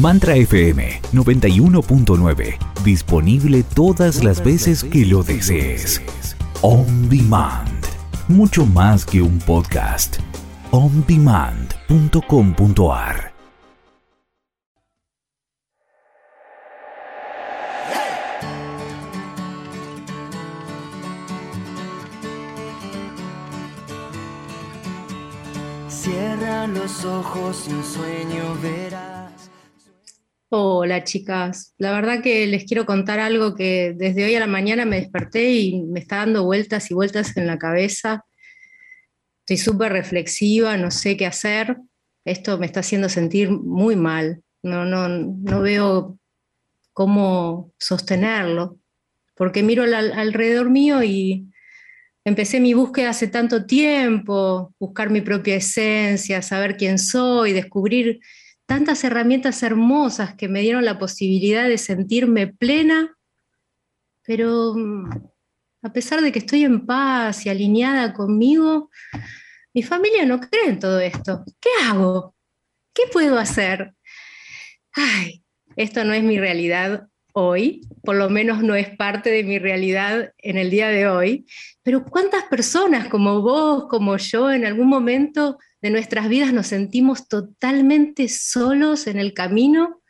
Mantra FM 91.9. Disponible todas las veces que lo desees. On Demand. Mucho más que un podcast. ondemand.com.ar Cierra los ojos y un sueño verás. Hola chicas, la verdad que les quiero contar algo que desde hoy a la mañana me desperté y me está dando vueltas y vueltas en la cabeza. Estoy súper reflexiva, no sé qué hacer. Esto me está haciendo sentir muy mal. No, no, no veo cómo sostenerlo, porque miro alrededor mío y empecé mi búsqueda hace tanto tiempo, buscar mi propia esencia, saber quién soy, descubrir tantas herramientas hermosas que me dieron la posibilidad de sentirme plena, pero mm, a pesar de que estoy en paz y alineada conmigo, mi familia no cree en todo esto. ¿Qué hago? ¿Qué puedo hacer? Ay, esto no es mi realidad hoy, por lo menos no es parte de mi realidad en el día de hoy, pero ¿cuántas personas como vos, como yo, en algún momento de nuestras vidas nos sentimos totalmente solos en el camino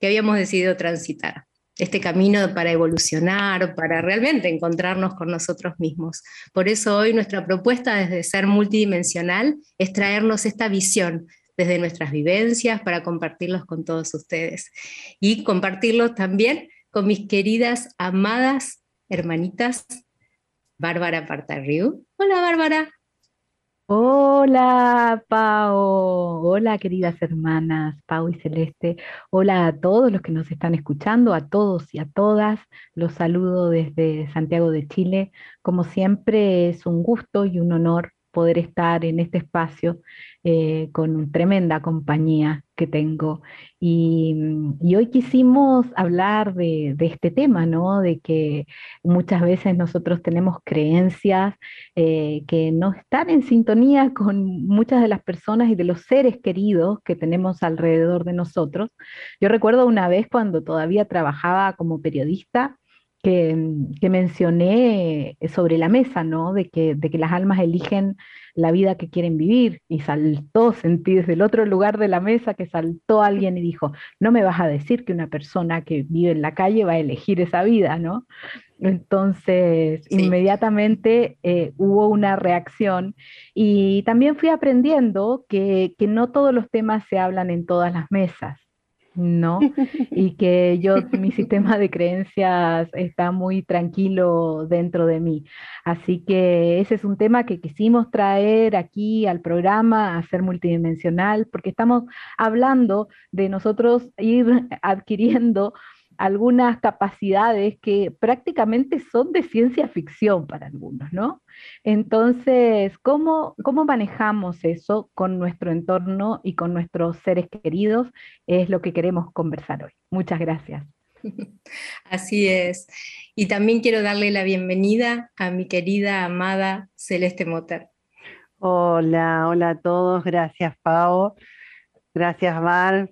que habíamos decidido transitar? Este camino para evolucionar, para realmente encontrarnos con nosotros mismos. Por eso hoy nuestra propuesta desde ser multidimensional es traernos esta visión desde nuestras vivencias para compartirlos con todos ustedes y compartirlos también con mis queridas, amadas hermanitas Bárbara Partarriu. Hola Bárbara. Hola, Pau. Hola, queridas hermanas, Pau y Celeste. Hola a todos los que nos están escuchando, a todos y a todas. Los saludo desde Santiago de Chile. Como siempre, es un gusto y un honor poder estar en este espacio eh, con tremenda compañía que tengo. Mm, y, hoy quisimos hablar de, este tema, ¿no? De que muchas veces nosotros tenemos creencias eh, que no están en sintonía con muchas de las personas y de los seres queridos que tenemos alrededor de nosotros. Yo recuerdo una vez cuando todavía trabajaba como periodista, que, mencioné sobre la mesa, ¿no? De que, de que las almas eligen la vida que quieren vivir. Y saltó, sentí desde el otro lugar de la mesa que saltó alguien y dijo, no me vas a decir que una persona que vive en la calle va a elegir esa vida, ¿no? Entonces, inmediatamente eh, hubo una reacción y también fui aprendiendo que, que no todos los temas se hablan en todas las mesas. ¿No? Y que yo, mi sistema de creencias está muy tranquilo dentro de mí. Así que ese es un tema que quisimos traer aquí al programa, a ser multidimensional, porque estamos hablando de nosotros ir adquiriendo algunas capacidades que prácticamente son de ciencia ficción para algunos, ¿no? Entonces, ¿cómo, ¿cómo manejamos eso con nuestro entorno y con nuestros seres queridos? Es lo que queremos conversar hoy. Muchas gracias. Así es. Y también quiero darle la bienvenida a mi querida, amada Celeste Motter. Hola, hola a todos. Gracias, Pau. Gracias, Mar.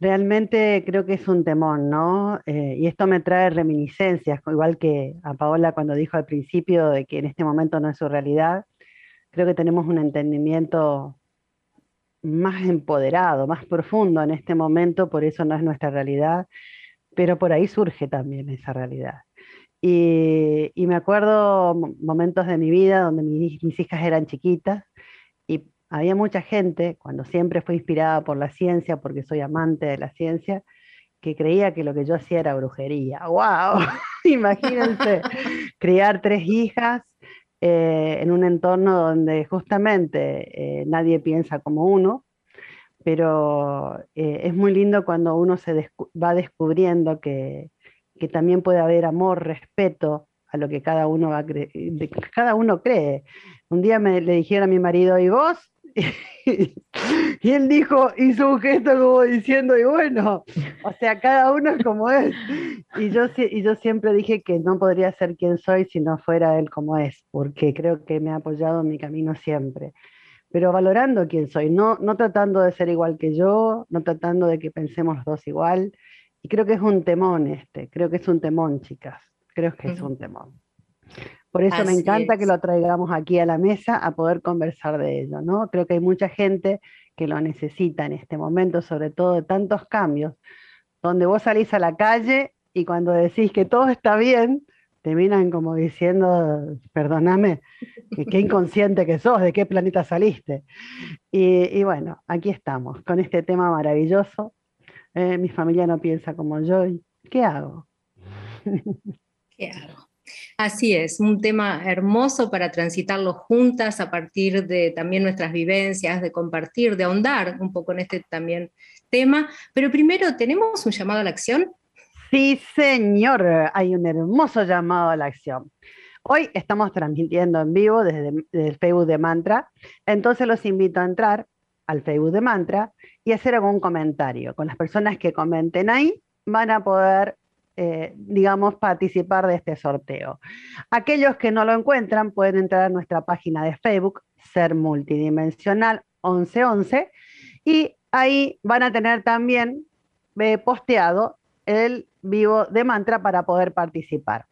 Realmente creo que es un temón, ¿no? Eh, y esto me trae reminiscencias, igual que a Paola cuando dijo al principio de que en este momento no es su realidad. Creo que tenemos un entendimiento más empoderado, más profundo en este momento, por eso no es nuestra realidad, pero por ahí surge también esa realidad. Y, me acuerdo momentos de mi vida donde mis, mis hijas eran chiquitas había mucha gente, cuando siempre fue inspirada por la ciencia, porque soy amante de la ciencia, que creía que lo que yo hacía era brujería. ¡Wow! Imagínense, criar tres hijas eh, en un entorno donde justamente eh, nadie piensa como uno, pero eh, es muy lindo cuando uno se va descubriendo que, que, también puede haber amor, respeto a lo que cada uno, va cada uno cree. Un día me le dijeron a mi marido, ¿y vos? y él dijo, hizo un gesto como diciendo, y bueno, o sea, cada uno es como es. Y yo, y yo siempre dije que no podría ser quien soy si no fuera él como es, porque creo que me ha apoyado en mi camino siempre. pero valorando quién soy, no, no tratando de ser igual que yo, no tratando de que pensemos los dos igual. Y creo que es un temón este, creo que es un temón, chicas, creo que es un temón. Por eso me encanta que lo traigamos aquí a la mesa a poder conversar de ello, ¿no? Creo que hay mucha gente que lo necesita en este momento, sobre todo de tantos cambios, donde vos salís a la calle y cuando decís que todo está bien, te miran como diciendo, perdóname, qué inconsciente que sos, de qué planeta saliste. Y, bueno, aquí estamos, con este tema maravilloso. Eh, mi familia no piensa como yo, ¿qué hago? ¿Qué hago? Así es, un tema hermoso para transitarlo juntas a partir de también nuestras vivencias, de compartir, de ahondar un poco en este también tema. Pero primero, ¿tenemos un llamado a la acción? Sí, señor, hay un hermoso llamado a la acción. Hoy estamos transmitiendo en vivo desde, el Facebook de Mantra, entonces los invito a entrar al Facebook de Mantra y hacer algún comentario. Con las personas que comenten ahí van a poder, eh, digamos, participar de este sorteo. Aquellos que no lo encuentran pueden entrar a nuestra página de Facebook, Ser Multidimensional 1111, y ahí van a tener también eh, posteado el vivo de mantra para poder participar,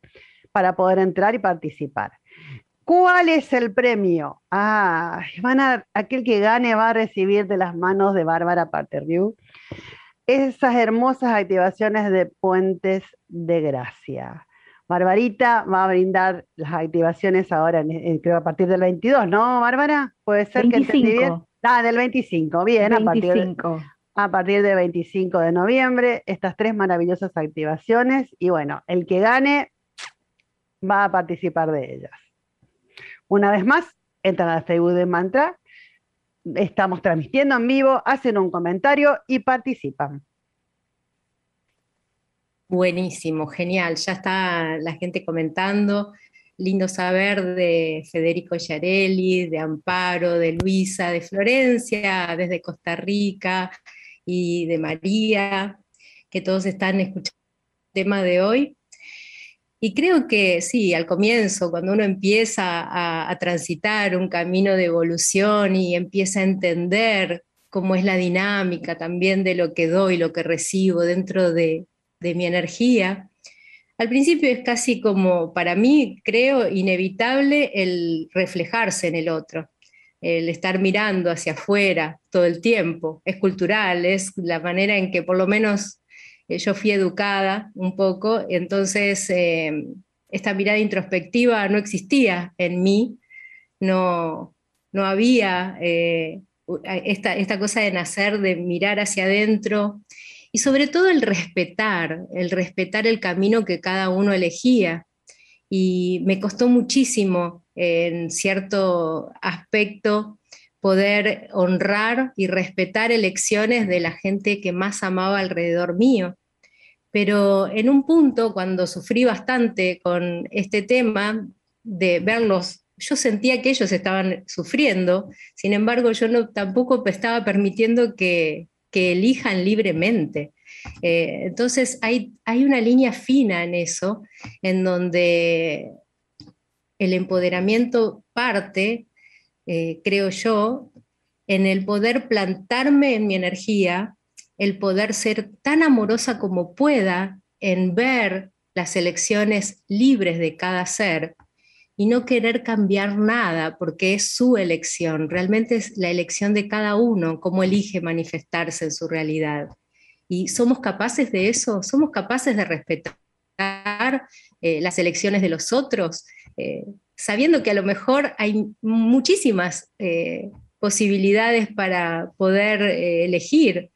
para poder entrar y participar. ¿Cuál es el premio? Ah, van a, aquel que gane va a recibir de las manos de Bárbara Paterriu esas hermosas activaciones de puentes de gracia. Barbarita va a brindar las activaciones ahora, creo a partir del 22, ¿no, Bárbara? Puede ser que entendí bien. Ah, del 25, bien, a partir a partir del 25 de noviembre, estas tres maravillosas activaciones y bueno, el que gane va a participar de ellas. Una vez más, entran al Facebook de Mantra, estamos transmitiendo en vivo, hacen un comentario y participan. Buenísimo, genial, ya está la gente comentando. Lindo saber de Federico Yarelli, de Amparo, de Luisa, de Florencia, desde Costa Rica, y de María, que todos están escuchando el tema de hoy. Y creo que sí, al comienzo, cuando uno empieza a, transitar un camino de evolución y empieza a entender cómo es la dinámica también de lo que doy, lo que recibo dentro de, de mi energía, al principio es casi como, para mí, creo, inevitable el reflejarse en el otro el estar mirando hacia afuera todo el tiempo. Es cultural, es la manera en que por lo menos yo fui educada un poco, entonces eh, esta mirada introspectiva no existía en mí, no, no había eh, esta, esta cosa de nacer, de mirar hacia adentro y sobre todo el respetar, el respetar el camino que cada uno elegía. Y me costó muchísimo en cierto aspecto poder honrar y respetar elecciones de la gente que más amaba alrededor mío. Pero en un punto, cuando sufrí bastante con este tema de verlos, yo sentía que ellos estaban sufriendo, sin embargo yo no, tampoco estaba permitiendo que, elijan libremente. Eh, entonces hay, una línea fina en eso, en donde el empoderamiento parte, eh, creo yo, en el poder plantarme en mi energía, el poder ser tan amorosa como pueda en ver las elecciones libres de cada ser y no querer cambiar nada porque es su elección, realmente es la elección de cada uno, cómo elige manifestarse en su realidad. Y somos capaces de eso, somos capaces de respetar eh, las elecciones de los otros, eh, sabiendo que a lo mejor hay muchísimas eh, posibilidades para poder elegir,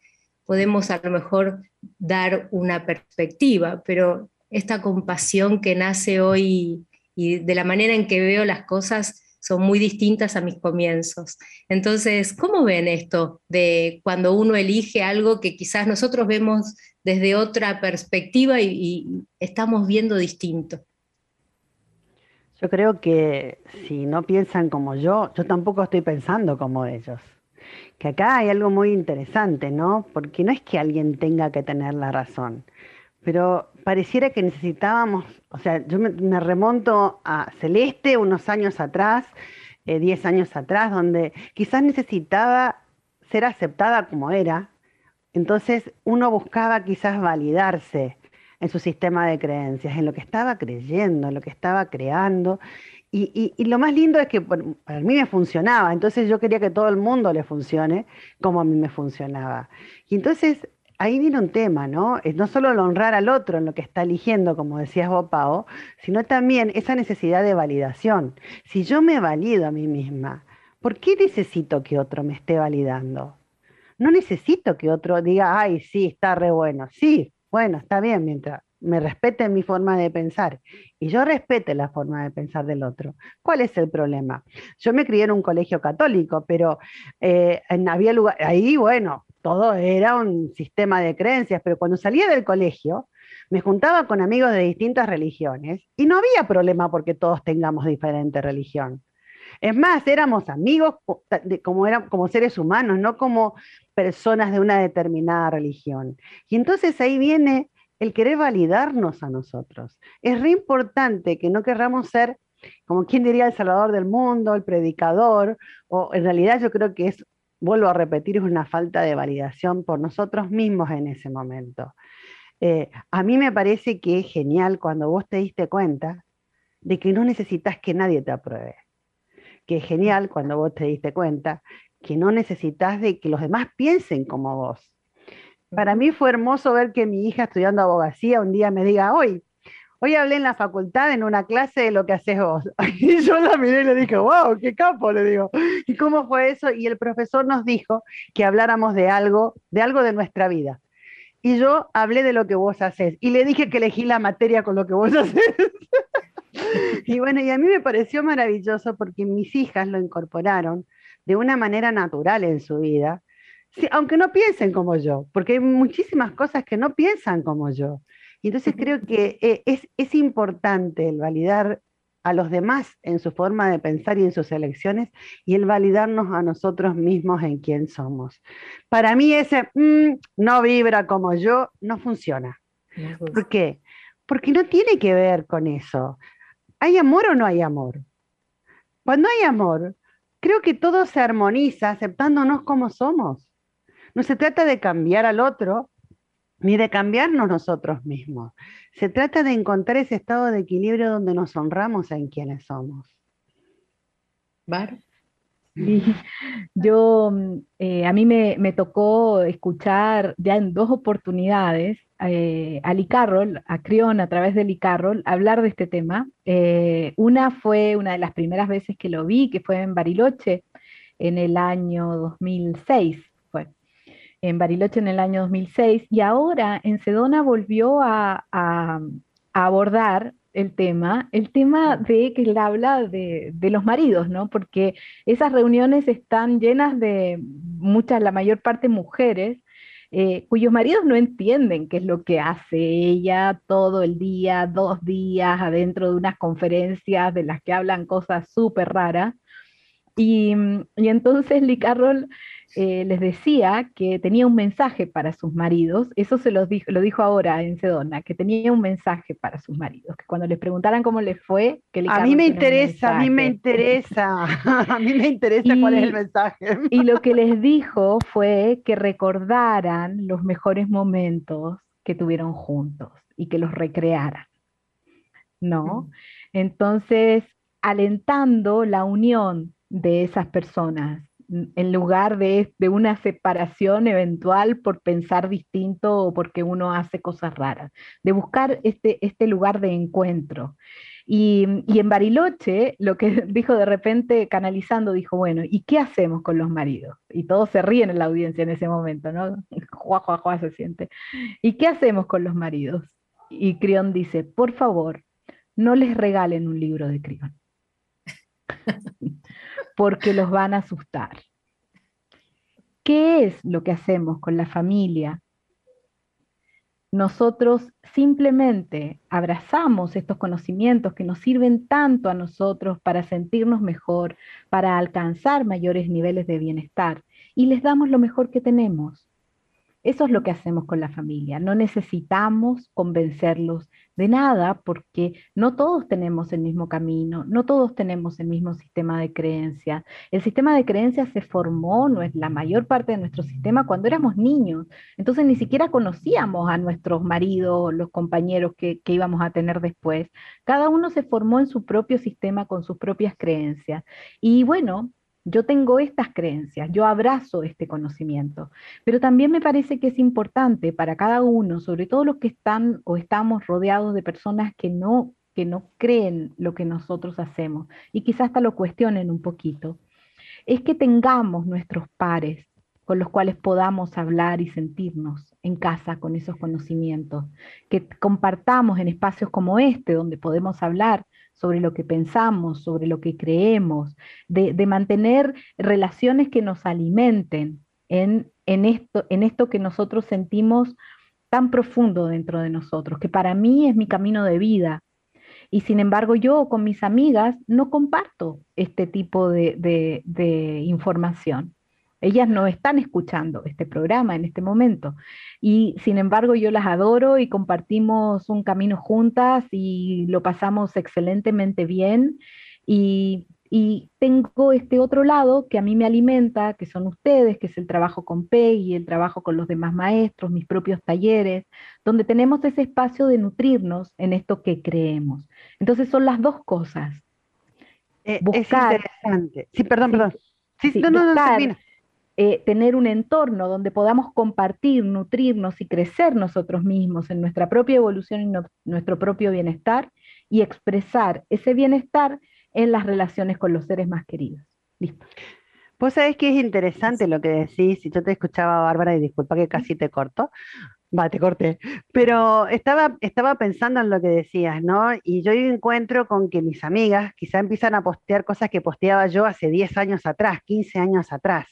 podemos a lo mejor dar una perspectiva, pero esta compasión que nace hoy y de la manera en que veo las cosas son muy distintas a mis comienzos. Entonces, ¿cómo ven esto de cuando uno elige algo que quizás nosotros vemos desde otra perspectiva y estamos viendo distinto? Yo creo que si no piensan como yo, yo tampoco estoy pensando como ellos. Que acá hay algo muy interesante, ¿no? Porque no es que alguien tenga que tener la razón, pero pareciera que necesitábamos, o sea, yo me, remonto a Celeste unos años atrás, 10 eh, años atrás, donde quizás necesitaba ser aceptada como era, entonces uno buscaba quizás validarse en su sistema de creencias, en lo que estaba creyendo, en lo que estaba creando. Y, lo más lindo es que para mí me funcionaba, entonces yo quería que todo el mundo le funcione como a mí me funcionaba. Y entonces ahí viene un tema, ¿no? Es no solo el honrar al otro en lo que está eligiendo, como decías vos, Pao, sino también esa necesidad de validación. Si yo me valido a mí misma, ¿por qué necesito que otro me esté validando? No necesito que otro diga, ay, sí, está re bueno. Sí, bueno, está bien, mientras me respete mi forma de pensar y yo respete la forma de pensar del otro. ¿Cuál es el problema? Yo me crié en un colegio católico, pero eh, en, había lugar, ahí, bueno, todo era un sistema de creencias, pero cuando salía del colegio, me juntaba con amigos de distintas religiones y no había problema porque todos tengamos diferente religión. Es más, éramos amigos como, como seres humanos, no como personas de una determinada religión. Y entonces ahí viene el querer validarnos a nosotros. Es re importante que no querramos ser, como quien diría, el salvador del mundo, el predicador, o en realidad yo creo que es, vuelvo a repetir, es una falta de validación por nosotros mismos en ese momento. Eh, a mí me parece que es genial cuando vos te diste cuenta de que no necesitas que nadie te apruebe. Que es genial cuando vos te diste cuenta que no necesitas de que los demás piensen como vos. Para mí fue hermoso ver que mi hija estudiando abogacía un día me diga, hoy, hoy hablé en la facultad en una clase de lo que haces vos. Y yo la miré y le dije, wow, qué capo, le digo. ¿Y cómo fue eso? Y el profesor nos dijo que habláramos de algo, de algo de nuestra vida. Y yo hablé de lo que vos haces. Y le dije que elegí la materia con lo que vos haces. y bueno, y a mí me pareció maravilloso porque mis hijas lo incorporaron de una manera natural en su vida, aunque no piensen como yo, porque hay muchísimas cosas que no piensan como yo. Y entonces creo que eh, es, es importante el validar a los demás en su forma de pensar y en sus elecciones y el validarnos a nosotros mismos en quién somos. Para mí ese mm, no vibra como yo no funciona. ¿Por qué? Porque no tiene que ver con eso. ¿Hay amor o no hay amor? Cuando hay amor, creo que todo se armoniza aceptándonos como somos. No se trata de cambiar al otro, ni de cambiarnos nosotros mismos. Se trata de encontrar ese estado de equilibrio donde nos honramos en quienes somos. ¿Bar? yo, eh, a mí me, tocó escuchar ya en dos oportunidades eh, a Lee Carroll, a Crión a través de Lee Carroll, hablar de este tema. Eh, una fue una de las primeras veces que lo vi, que fue en Bariloche en el año 2006, fue en Bariloche en el año 2006, y ahora en Sedona volvió a, abordar el tema, el tema de que él habla de, los maridos, ¿no? Porque esas reuniones están llenas de muchas, la mayor parte mujeres, eh, cuyos maridos no entienden qué es lo que hace ella todo el día, dos días adentro de unas conferencias de las que hablan cosas súper raras. Y, y entonces Lee Carroll eh, les decía que tenía un mensaje para sus maridos, eso se lo dijo, lo dijo ahora en Sedona, que tenía un mensaje para sus maridos, que cuando les preguntaran cómo les fue, que A mí me interesa, a mí me interesa, a mí me interesa cuál es el mensaje. y lo que les dijo fue que recordaran los mejores momentos que tuvieron juntos y que los recrearan, ¿no? Entonces, alentando la unión de esas personas, en lugar de, una separación eventual por pensar distinto o porque uno hace cosas raras, de buscar este, este lugar de encuentro. Y, en Bariloche, lo que dijo de repente, canalizando, dijo, bueno, ¿y qué hacemos con los maridos? Y todos se ríen en la audiencia en ese momento, ¿no? Juá, juá, juá se siente. ¿Y qué hacemos con los maridos? Y Crión dice, por favor, no les regalen un libro de Crión porque los van a asustar. ¿Qué es lo que hacemos con la familia? Nosotros simplemente abrazamos estos conocimientos que nos sirven tanto a nosotros para sentirnos mejor, para alcanzar mayores niveles de bienestar y les damos lo mejor que tenemos. Eso es lo que hacemos con la familia. No necesitamos convencerlos de nada porque no todos tenemos el mismo camino, no todos tenemos el mismo sistema de creencias. El sistema de creencias se formó, no es la mayor parte de nuestro sistema cuando éramos niños. Entonces ni siquiera conocíamos a nuestros maridos, los compañeros que, que íbamos a tener después. Cada uno se formó en su propio sistema con sus propias creencias. Y bueno, yo tengo estas creencias, yo abrazo este conocimiento, pero también me parece que es importante para cada uno, sobre todo los que están o estamos rodeados de personas que no, que no creen lo que nosotros hacemos y quizás hasta lo cuestionen un poquito, es que tengamos nuestros pares con los cuales podamos hablar y sentirnos en casa con esos conocimientos, que compartamos en espacios como este, donde podemos hablar sobre lo que pensamos, sobre lo que creemos, de, mantener relaciones que nos alimenten en, en, esto, en esto que nosotros sentimos tan profundo dentro de nosotros, que para mí es mi camino de vida. Y sin embargo yo con mis amigas no comparto este tipo de, de información. Ellas no están escuchando este programa en este momento. Y sin embargo yo las adoro y compartimos un camino juntas y lo pasamos excelentemente bien. Y, tengo este otro lado que a mí me alimenta, que son ustedes, que es el trabajo con Peggy, el trabajo con los demás maestros, mis propios talleres, donde tenemos ese espacio de nutrirnos en esto que creemos. Entonces son las dos cosas. Eh, es interesante. Sí, perdón, perdón. Sí, no, no, no, eh, tener un entorno donde podamos compartir, nutrirnos y crecer nosotros mismos en nuestra propia evolución y nuestro propio bienestar y expresar ese bienestar en las relaciones con los seres más queridos. Listo. Vos sabés que es interesante lo que decís, y yo te escuchaba, Bárbara, y disculpa que casi te corto, Va, te corté. Pero estaba, estaba pensando en lo que decías, ¿no? Y yo encuentro con que mis amigas quizá empiezan a postear cosas que posteaba yo hace 10 años atrás, 15 años atrás.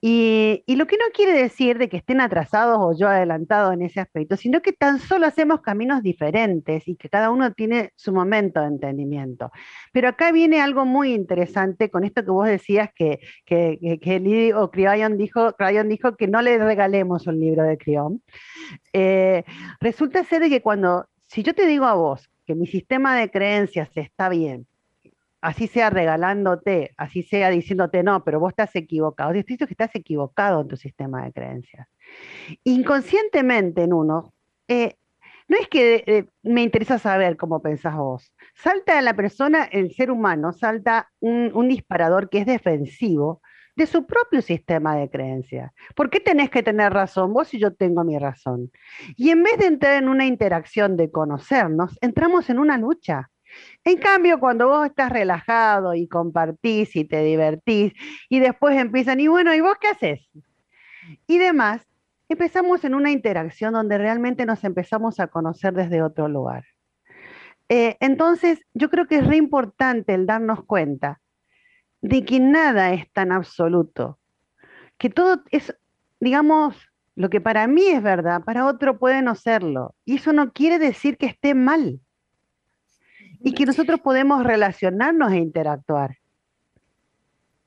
Y, y lo que no quiere decir de que estén atrasados o yo adelantado en ese aspecto, sino que tan solo hacemos caminos diferentes y que cada uno tiene su momento de entendimiento. Pero acá viene algo muy interesante con esto que vos decías que, que, que, que o Cryon dijo, dijo que no le regalemos un libro de Crión. Eh, resulta ser que cuando, si yo te digo a vos que mi sistema de creencias está bien, así sea regalándote, así sea diciéndote no, pero vos estás equivocado, te que estás equivocado en tu sistema de creencias. Inconscientemente en uno, eh, no es que eh, me interesa saber cómo pensás vos. Salta a la persona, el ser humano, salta un disparador que es defensivo, de su propio sistema de creencias. ¿Por qué tenés que tener razón vos y yo tengo mi razón? Y en vez de entrar en una interacción de conocernos, entramos en una lucha. En cambio, cuando vos estás relajado y compartís y te divertís y después empiezan, y bueno, ¿y vos qué haces? Y demás, empezamos en una interacción donde realmente nos empezamos a conocer desde otro lugar. Eh, entonces, yo creo que es re importante el darnos cuenta de que nada es tan absoluto, que todo es, digamos, lo que para mí es verdad, para otro puede no serlo. Y eso no quiere decir que esté mal. Y que nosotros podemos relacionarnos e interactuar.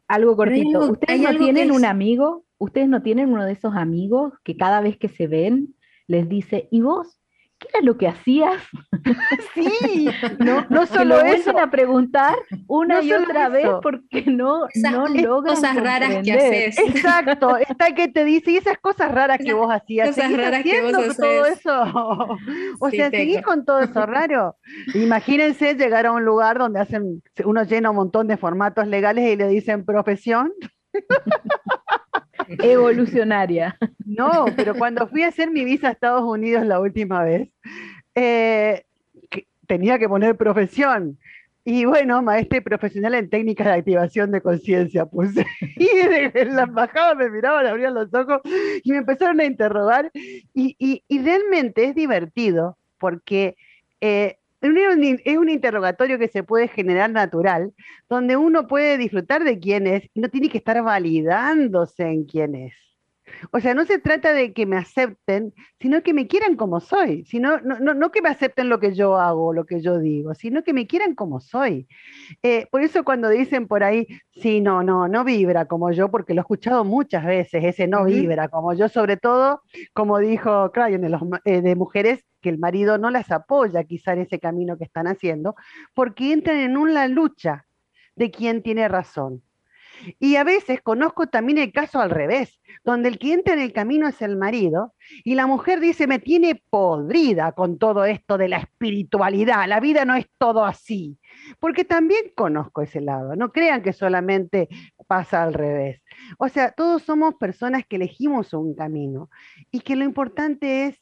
Algo cortito. ¿Ustedes no tienen un amigo? ¿Ustedes no tienen uno de esos amigos que cada vez que se ven les dice, ¿y vos? ¿Qué era lo que hacías? Sí, no, no solo lo eso. a preguntar una y otra vez porque no, no logran cosas raras que haces. Exacto, está que te dice, y esas cosas raras que vos hacías, cosas raras que vos todo eso? O sea, seguís con todo eso raro. Imagínense llegar a un lugar donde hacen, uno llena un montón de formatos legales y le dicen profesión. Evolucionaria. No, pero cuando fui a hacer mi visa a Estados Unidos la última vez, eh, tenía que poner profesión. Y bueno, maestre profesional en técnicas de activación de conciencia puse. Y en la embajada me miraban, abrían los ojos y me empezaron a interrogar. Y, realmente es divertido porque eh, es un interrogatorio que se puede generar natural, donde uno puede disfrutar de quién es y no tiene que estar validándose en quién es. O sea, no se trata de que me acepten, sino que me quieran como soy. Sino, no, no, no que me acepten lo que yo hago, lo que yo digo, sino que me quieran como soy. Eh, por eso cuando dicen por ahí, sí, no, no, no vibra como yo, porque lo he escuchado muchas veces, ese no vibra como yo, sobre todo, como dijo Crayon, de, los, eh, de mujeres que el marido no las apoya quizá en ese camino que están haciendo, porque entran en una lucha de quién tiene razón. Y a veces conozco también el caso al revés, donde el que entra en el camino es el marido y la mujer dice, me tiene podrida con todo esto de la espiritualidad, la vida no es todo así, porque también conozco ese lado, no crean que solamente pasa al revés. O sea, todos somos personas que elegimos un camino y que lo importante es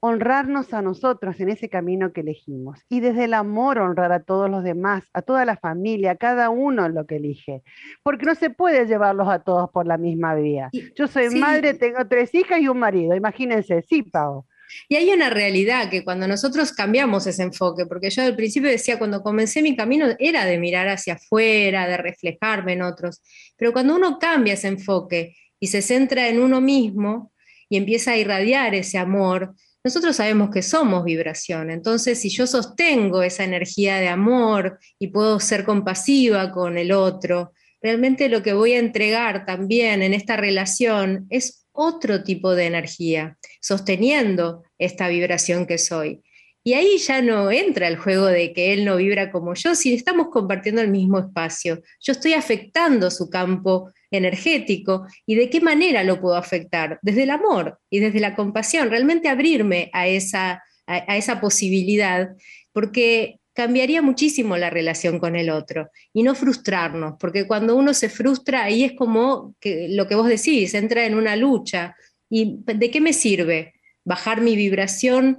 honrarnos a nosotros en ese camino que elegimos. Y desde el amor honrar a todos los demás, a toda la familia, a cada uno lo que elige, porque no se puede llevarlos a todos por la misma vía. Yo soy madre, tengo tres hijas y un marido, imagínense, sí, Pau. Y hay una realidad que cuando nosotros cambiamos ese enfoque, porque yo al principio decía, cuando comencé mi camino era de mirar hacia afuera, de reflejarme en otros, pero cuando uno cambia ese enfoque y se centra en uno mismo y empieza a irradiar ese amor, nosotros sabemos que somos vibración, entonces si yo sostengo esa energía de amor y puedo ser compasiva con el otro, realmente lo que voy a entregar también en esta relación es otro tipo de energía, sosteniendo esta vibración que soy. Y ahí ya no entra el juego de que él no vibra como yo, si estamos compartiendo el mismo espacio. Yo estoy afectando su campo energético y de qué manera lo puedo afectar, desde el amor y desde la compasión, realmente abrirme a esa, a, esa posibilidad, porque cambiaría muchísimo la relación con el otro y no frustrarnos, porque cuando uno se frustra, ahí es como que, lo que vos decís, entra en una lucha. ¿Y de qué me sirve bajar mi vibración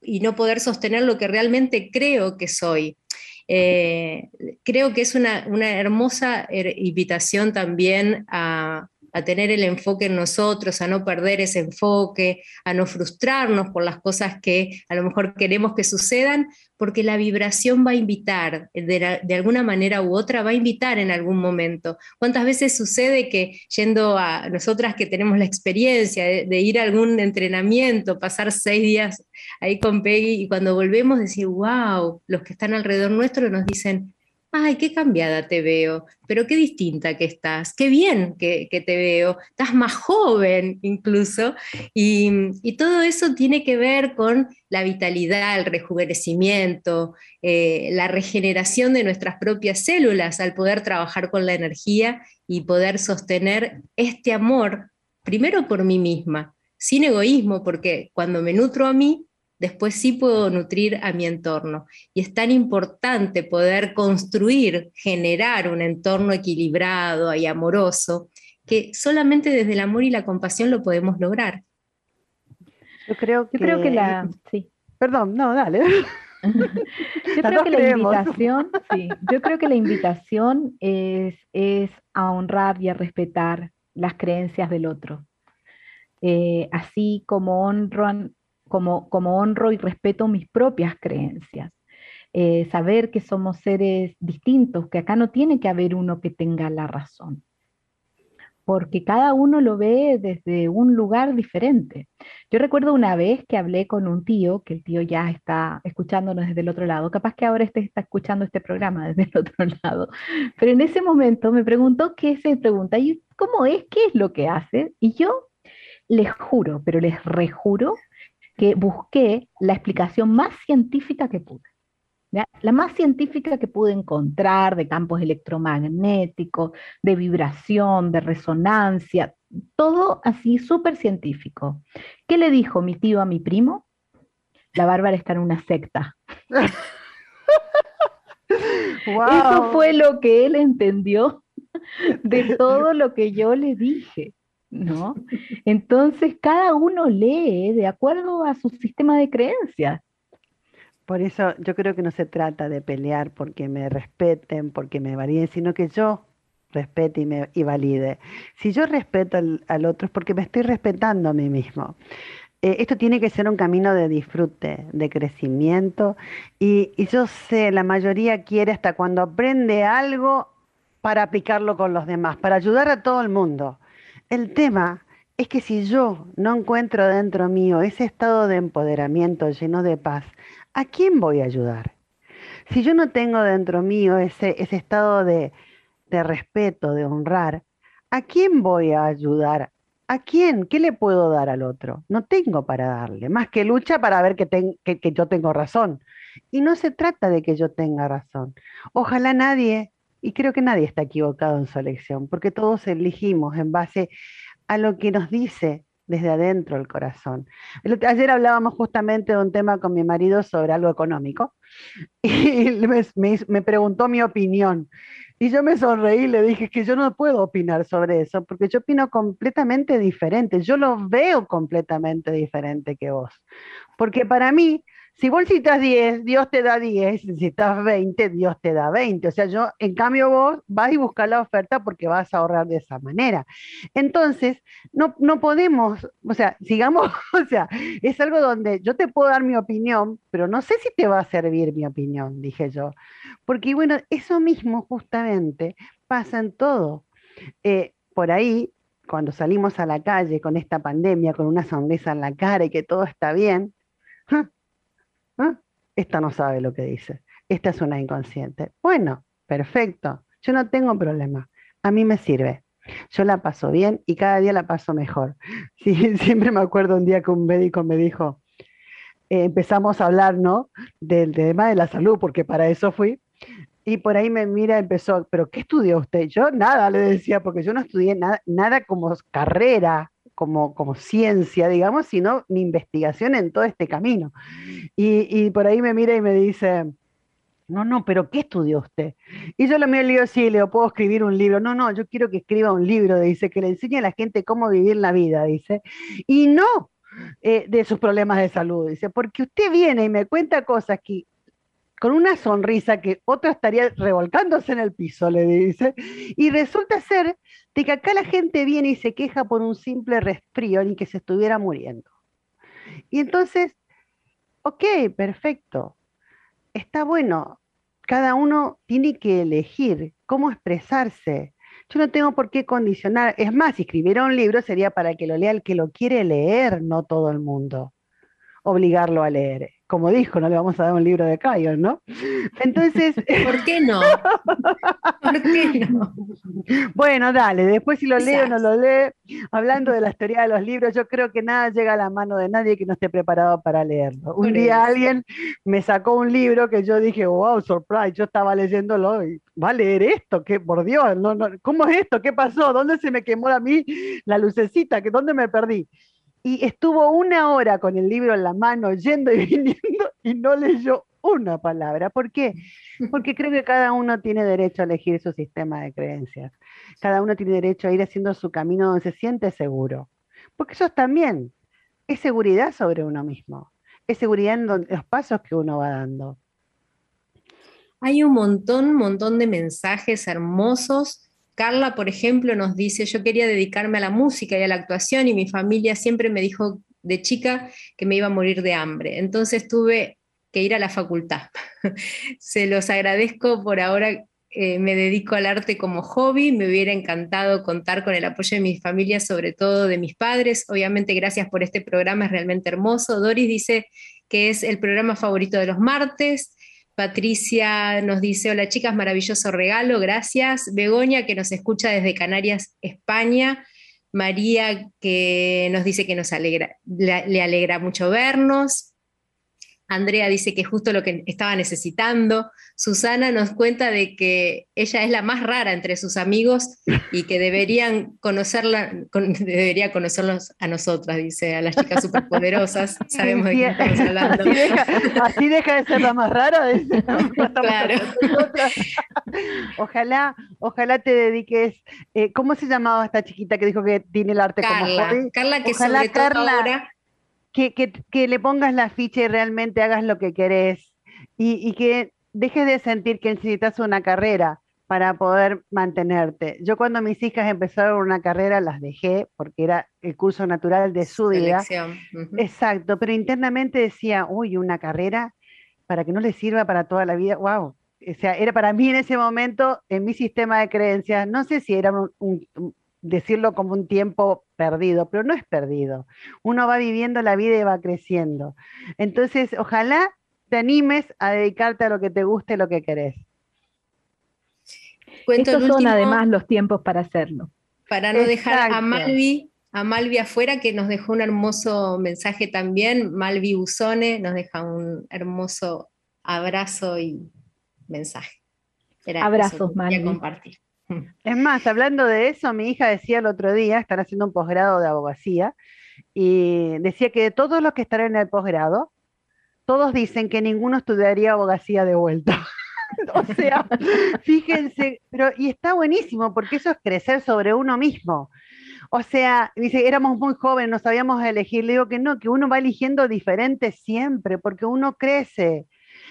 y no poder sostener lo que realmente creo que soy? Eh, creo que es una, hermosa er, invitación también a, a tener el enfoque en nosotros, a no perder ese enfoque, a no frustrarnos por las cosas que a lo mejor queremos que sucedan, porque la vibración va a invitar, de, alguna manera u otra, va a invitar en algún momento. ¿Cuántas veces sucede que yendo a nosotras que tenemos la experiencia de, ir a algún entrenamiento, pasar seis días ahí con Peggy y cuando volvemos decir, wow, los que están alrededor nuestro nos dicen, ay, qué cambiada te veo, pero qué distinta que estás, qué bien que, te veo, estás más joven incluso, y, todo eso tiene que ver con la vitalidad, el rejuvenecimiento, eh, la regeneración de nuestras propias células al poder trabajar con la energía y poder sostener este amor, primero por mí misma, sin egoísmo, porque cuando me nutro a mí, después sí puedo nutrir a mi entorno. Y es tan importante poder construir, generar un entorno equilibrado y amoroso, que solamente desde el amor y la compasión lo podemos lograr. Yo creo que, creo que la... Sí. Perdón, no, dale. yo creo que la invitación, sí, yo creo que la invitación es, es a honrar y a respetar las creencias del otro. Eh, así como honran, como, honro y respeto mis propias creencias. Eh, saber que somos seres distintos, que acá no tiene que haber uno que tenga la razón, porque cada uno lo ve desde un lugar diferente. Yo recuerdo una vez que hablé con un tío, que el tío ya está escuchándonos desde el otro lado, capaz que ahora este está escuchando este programa desde el otro lado, pero en ese momento me preguntó qué se pregunta, ¿y cómo es? ¿Qué es lo que hace? Y yo les juro, pero les rejuro que busqué la explicación más científica que pude. La más científica que pude encontrar de campos electromagnéticos, de vibración, de resonancia, todo así súper científico. ¿Qué le dijo mi tío a mi primo? La Bárbara está en una secta. Eso fue lo que él entendió de todo lo que yo le dije. ¿No? Entonces cada uno lee de acuerdo a su sistema de creencias. Por eso yo creo que no se trata de pelear porque me respeten, porque me validen, sino que yo respete y, me, y valide. Si yo respeto al, otro es porque me estoy respetando a mí mismo. Eh, esto tiene que ser un camino de disfrute, de crecimiento. Y, y yo sé, la mayoría quiere hasta cuando aprende algo para aplicarlo con los demás, para ayudar a todo el mundo. El tema es que si yo no encuentro dentro mío ese estado de empoderamiento lleno de paz, ¿a quién voy a ayudar? Si yo no tengo dentro mío ese, ese estado de, de respeto, de honrar, ¿a quién voy a ayudar? ¿A quién? ¿Qué le puedo dar al otro? No tengo para darle, más que lucha para ver que, que, yo tengo razón. Y no se trata de que yo tenga razón. Ojalá nadie, y creo que nadie está equivocado en su elección, porque todos elegimos en base a lo que nos dice desde adentro el corazón. Ayer hablábamos justamente de un tema con mi marido sobre algo económico y me, me preguntó mi opinión. Y yo me sonreí y le dije que yo no puedo opinar sobre eso, porque yo opino completamente diferente, yo lo veo completamente diferente que vos. Porque para mí, si vos necesitas 10, Dios te da 10, si necesitas 20, Dios te da 20. O sea, yo, en cambio, vos vas y buscar la oferta porque vas a ahorrar de esa manera. Entonces, no, no podemos, o sea, sigamos, o sea, es algo donde yo te puedo dar mi opinión, pero no sé si te va a servir mi opinión, dije yo. Porque, bueno, eso mismo justamente pasa en todo. Eh, por ahí, cuando salimos a la calle con esta pandemia, con una sonrisa en la cara y que todo está bien, ¿Ah? Esta no sabe lo que dice. Esta es una inconsciente. Bueno, perfecto. Yo no tengo problema. A mí me sirve. Yo la paso bien y cada día la paso mejor. Siempre me acuerdo un día que un médico me dijo, eh, empezamos a hablar, ¿no? Del tema de la salud, porque para eso fui. Y por ahí me mira, empezó, ¿pero qué estudió usted? Yo nada, le decía, porque yo no estudié nada, nada como carrera, como, como ciencia, digamos, sino mi investigación en todo este camino. Y, por ahí me mira y me dice, no, no, pero ¿qué estudió usted? Y yo le miro y le digo, sí, le puedo escribir un libro. No, no, yo quiero que escriba un libro, dice, que le enseñe a la gente cómo vivir la vida, dice. Y no eh, de sus problemas de salud, dice, porque usted viene y me cuenta cosas que con una sonrisa que otro estaría revolcándose en el piso, le dice, y resulta ser de que acá la gente viene y se queja por un simple resfrío ni que se estuviera muriendo. Y entonces, ok, perfecto, está bueno, cada uno tiene que elegir cómo expresarse. Yo no tengo por qué condicionar, es más, si escribiera un libro sería para que lo lea el que lo quiere leer, no todo el mundo, obligarlo a leer como dijo, no le vamos a dar un libro de Cayo, ¿no? Entonces. ¿Por qué no? ¿Por qué no? Bueno, dale, después si lo lee o no lo lee, hablando de la historia de los libros, yo creo que nada llega a la mano de nadie que no esté preparado para leerlo. Un día alguien me sacó un libro que yo dije, wow, surprise, yo estaba leyéndolo y va a leer esto, que por Dios, no, no, ¿cómo es esto? ¿Qué pasó? ¿Dónde se me quemó a mí la lucecita? ¿Dónde me perdí? Y estuvo una hora con el libro en la mano, yendo y viniendo, y no leyó una palabra. ¿Por qué? Porque creo que cada uno tiene derecho a elegir su sistema de creencias. Cada uno tiene derecho a ir haciendo su camino donde se siente seguro. Porque eso también es seguridad sobre uno mismo. Es seguridad en los pasos que uno va dando. Hay un montón, montón de mensajes hermosos Carla, por ejemplo, nos dice, yo quería dedicarme a la música y a la actuación y mi familia siempre me dijo de chica que me iba a morir de hambre. Entonces tuve que ir a la facultad. Se los agradezco por ahora. Eh, me dedico al arte como hobby, me hubiera encantado contar con el apoyo de mi familia, sobre todo de mis padres. Obviamente, gracias por este programa, es realmente hermoso. Doris dice que es el programa favorito de los martes. Patricia nos dice, hola chicas, maravilloso regalo, gracias. Begoña, que nos escucha desde Canarias, España. María, que nos dice que nos alegra, le alegra mucho vernos. Andrea dice que es justo lo que estaba necesitando. Susana nos cuenta de que ella es la más rara entre sus amigos y que deberían conocerla, debería conocerlos a nosotras, dice, a las chicas superpoderosas. Sabemos de quién estamos hablando. Así deja, de ser la más rara. claro. Ojalá, ojalá te dediques. Eh, ¿Cómo se llamaba esta chiquita que dijo que tiene el arte como hobby? Carla, que sobre todo ahora que, le pongas la ficha y realmente hagas lo que querés y, que dejes de sentir que necesitas una carrera para poder mantenerte. Yo cuando mis hijas empezaron una carrera las dejé porque era el curso natural de su vida. Exacto, pero internamente decía, uy, una carrera para que no le sirva para toda la vida. Wow. O sea, era para mí en ese momento, en mi sistema de creencias, no sé si era un decirlo como un tiempo perdido, pero no es perdido. Uno va viviendo la vida y va creciendo. Entonces, ojalá te animes a dedicarte a lo que te guste, y lo que querés. Estos son además los tiempos para hacerlo. Para no dejar a Malvi, a Malvi afuera, que nos dejó un hermoso mensaje también. Malvi Usone nos deja un hermoso abrazo y mensaje. Abrazos, Malvi. compartir. Es más, hablando de eso, mi hija decía el otro día, están haciendo un posgrado de abogacía, y decía que todos los que están en el posgrado, todos dicen que ninguno estudiaría abogacía de vuelta. o sea, fíjense, pero y está buenísimo porque eso es crecer sobre uno mismo. O sea, dice, éramos muy jóvenes, no sabíamos elegir. Le digo que no, que uno va eligiendo diferente siempre, porque uno crece.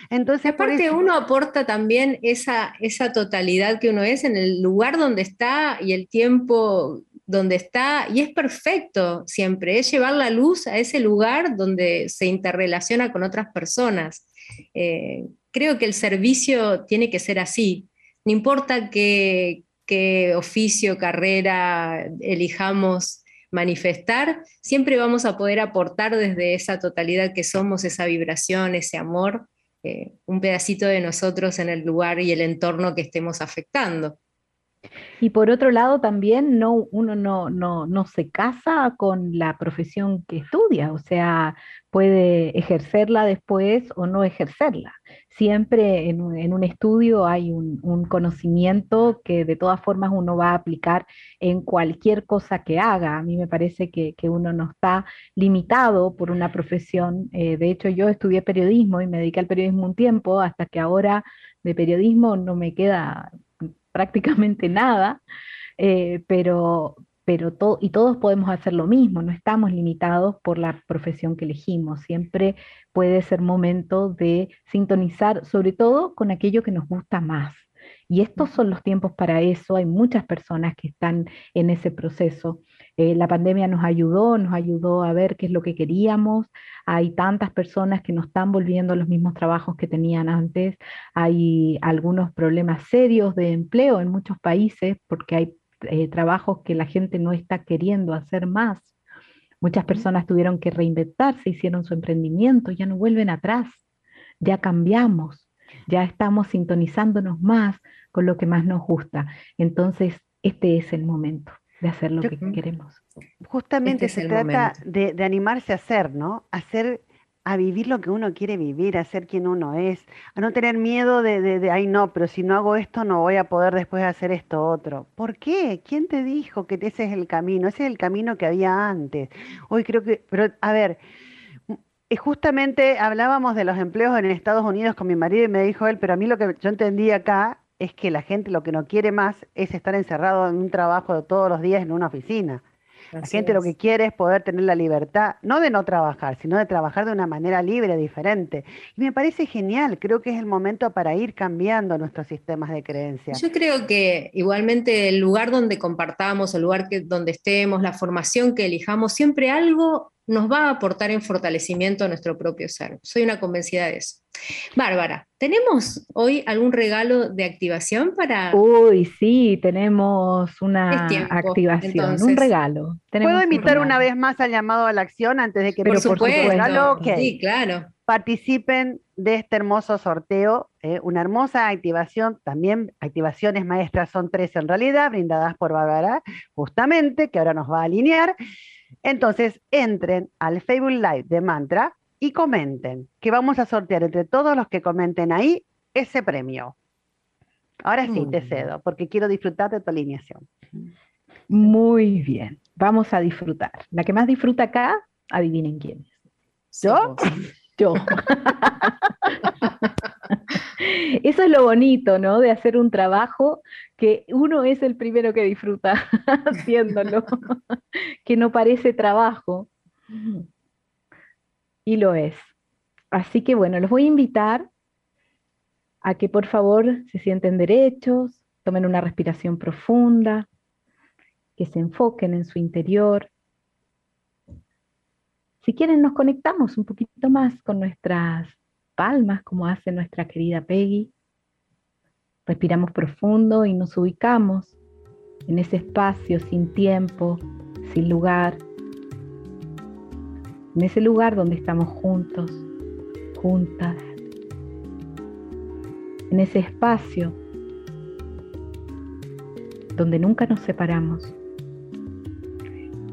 Entonces, aparte uno aporta también esa, esa totalidad que uno es en el lugar donde está y el tiempo donde está, y es perfecto siempre, es llevar la luz a ese lugar donde se interrelaciona con otras personas. Eh, creo que el servicio tiene que ser así, no importa qué, qué oficio, carrera elijamos manifestar, siempre vamos a poder aportar desde esa totalidad que somos, esa vibración, ese amor, eh, un pedacito de nosotros en el lugar y el entorno que estemos afectando. Y por otro lado, también no, uno no, no, no, se casa con la profesión que estudia, o sea, puede ejercerla después o no ejercerla. Siempre en, un estudio hay un, conocimiento que de todas formas uno va a aplicar en cualquier cosa que haga. A mí me parece que, uno no está limitado por una profesión. Eh, de hecho, yo estudié periodismo y me dediqué al periodismo un tiempo, hasta que ahora de periodismo no me queda prácticamente nada, eh, pero, pero y todos podemos hacer lo mismo, no estamos limitados por la profesión que elegimos, siempre puede ser momento de sintonizar, sobre todo con aquello que nos gusta más. Y estos son los tiempos para eso, hay muchas personas que están en ese proceso. Eh, la pandemia nos ayudó, nos ayudó a ver qué es lo que queríamos. Hay tantas personas que no están volviendo a los mismos trabajos que tenían antes. Hay algunos problemas serios de empleo en muchos países porque hay eh, trabajos que la gente no está queriendo hacer más. Muchas personas tuvieron que reinventarse, hicieron su emprendimiento, ya no vuelven atrás, ya cambiamos, ya estamos sintonizándonos más con lo que más nos gusta. Entonces, este es el momento de hacer lo que queremos. Justamente este se trata de, animarse a hacer, ¿no? Hacer, a vivir lo que uno quiere vivir, a ser quien uno es, a no tener miedo de, de, ay no, pero si no hago esto no voy a poder después hacer esto otro. ¿Por qué? ¿Quién te dijo que ese es el camino? Ese es el camino que había antes. Hoy creo que, pero a ver, y justamente hablábamos de los empleos en Estados Unidos con mi marido y me dijo él, pero a mí lo que yo entendí acá es que la gente lo que no quiere más es estar encerrado en un trabajo de todos los días en una oficina. La gente lo que quiere es poder tener la libertad, no de no trabajar, sino de trabajar de una manera libre, diferente. Y me parece genial, creo que es el momento para ir cambiando nuestros sistemas de creencias. Yo creo que igualmente el lugar donde compartamos, el lugar que, donde estemos, la formación que elijamos, siempre algo nos va a aportar en fortalecimiento a nuestro propio ser. Soy una convencida de eso. Bárbara, ¿tenemos hoy algún regalo de activación para...? Uy, sí, tenemos una activación, un regalo. ¿Puedo invitar una vez más al llamado a la acción antes de que... Por supuesto, regalo? sí, claro. Participen de este hermoso sorteo, eh, una hermosa activación, también activaciones maestras son tres en realidad, brindadas por Bárbara, justamente, que ahora nos va a alinear. Entonces, entren al Facebook Live de Mantra y comenten, que vamos a sortear entre todos los que comenten ahí ese premio. Ahora sí, te cedo, porque quiero disfrutar de tu alineación. Muy bien, vamos a disfrutar. La que más disfruta acá, adivinen quién es. ¿Yo? Yo. Eso es lo bonito, ¿no? De hacer un trabajo que uno es el primero que disfruta haciéndolo, que no parece trabajo. Y lo es. Así que bueno, los voy a invitar a que por favor se sienten derechos, tomen una respiración profunda, que se enfoquen en su interior. Si quieren, nos conectamos un poquito más con nuestras palmas, como hace nuestra querida Peggy. Respiramos profundo y nos ubicamos en ese espacio sin tiempo, sin lugar, en ese lugar donde estamos juntos, juntas, en ese espacio donde nunca nos separamos,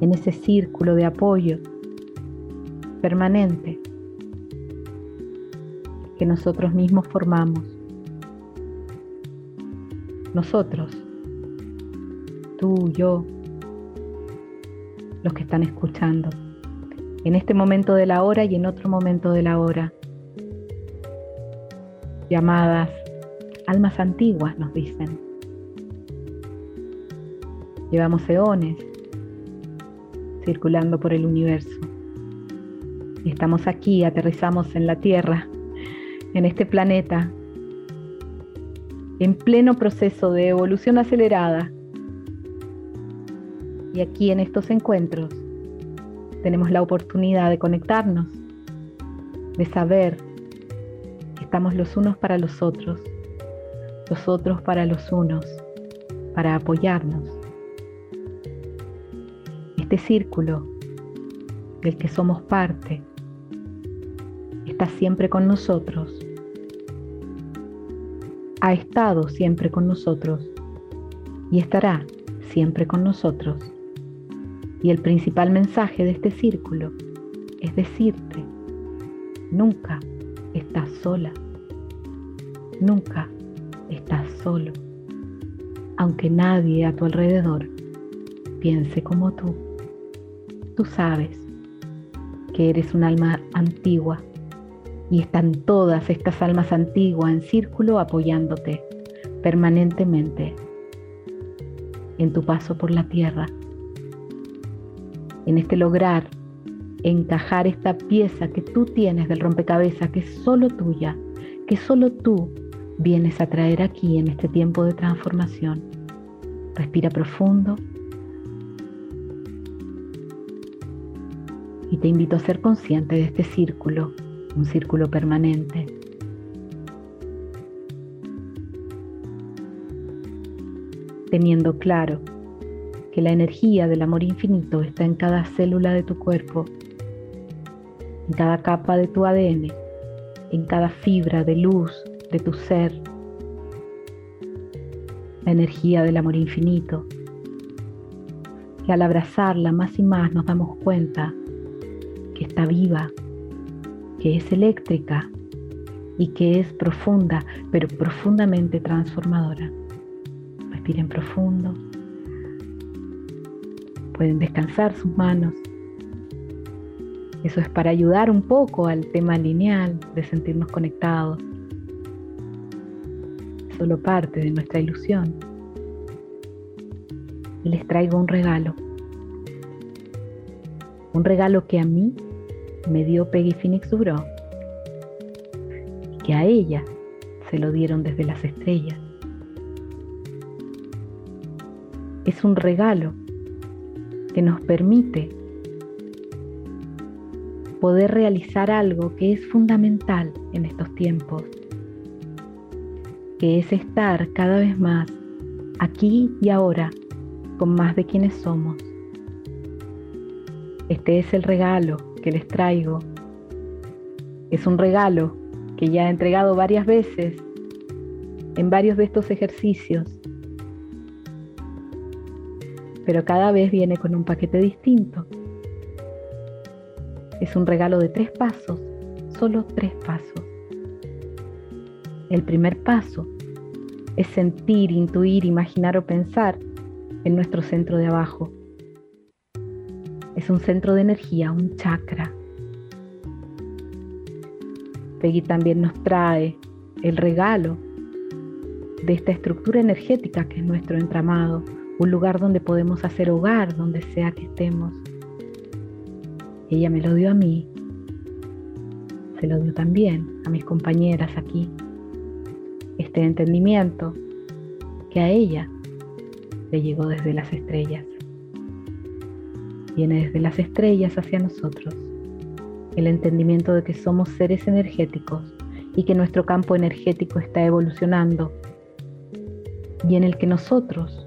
en ese círculo de apoyo permanente que nosotros mismos formamos. Nosotros, tú, yo, los que están escuchando, en este momento de la hora y en otro momento de la hora. Llamadas almas antiguas, nos dicen. Llevamos eones circulando por el universo. Estamos aquí, aterrizamos en la Tierra, en este planeta, en pleno proceso de evolución acelerada. Y aquí en estos encuentros tenemos la oportunidad de conectarnos, de saber que estamos los unos para los otros, los otros para los unos, para apoyarnos. Este círculo del que somos parte está siempre con nosotros, ha estado siempre con nosotros y estará siempre con nosotros. Y el principal mensaje de este círculo es decirte, nunca estás sola, nunca estás solo, aunque nadie a tu alrededor piense como tú. Tú sabes que eres un alma antigua y están todas estas almas antiguas en círculo apoyándote permanentemente en tu paso por la tierra en este lograr encajar esta pieza que tú tienes del rompecabezas, que es solo tuya, que solo tú vienes a traer aquí en este tiempo de transformación. Respira profundo. Y te invito a ser consciente de este círculo, un círculo permanente. Teniendo claro que la energía del amor infinito está en cada célula de tu cuerpo, en cada capa de tu ADN, en cada fibra de luz de tu ser. La energía del amor infinito, que al abrazarla más y más nos damos cuenta que está viva, que es eléctrica y que es profunda, pero profundamente transformadora. Respiren profundo. Pueden descansar sus manos. Eso es para ayudar un poco al tema lineal de sentirnos conectados. Solo parte de nuestra ilusión. Les traigo un regalo. Un regalo que a mí me dio Peggy Phoenix Dubro y que a ella se lo dieron desde las estrellas. Es un regalo que nos permite poder realizar algo que es fundamental en estos tiempos, que es estar cada vez más aquí y ahora con más de quienes somos. Este es el regalo que les traigo. Es un regalo que ya he entregado varias veces en varios de estos ejercicios pero cada vez viene con un paquete distinto. Es un regalo de tres pasos, solo tres pasos. El primer paso es sentir, intuir, imaginar o pensar en nuestro centro de abajo. Es un centro de energía, un chakra. Peggy también nos trae el regalo de esta estructura energética que es nuestro entramado, un lugar donde podemos hacer hogar, donde sea que estemos. Ella me lo dio a mí, se lo dio también a mis compañeras aquí. Este entendimiento que a ella le llegó desde las estrellas. Viene desde las estrellas hacia nosotros. El entendimiento de que somos seres energéticos y que nuestro campo energético está evolucionando y en el que nosotros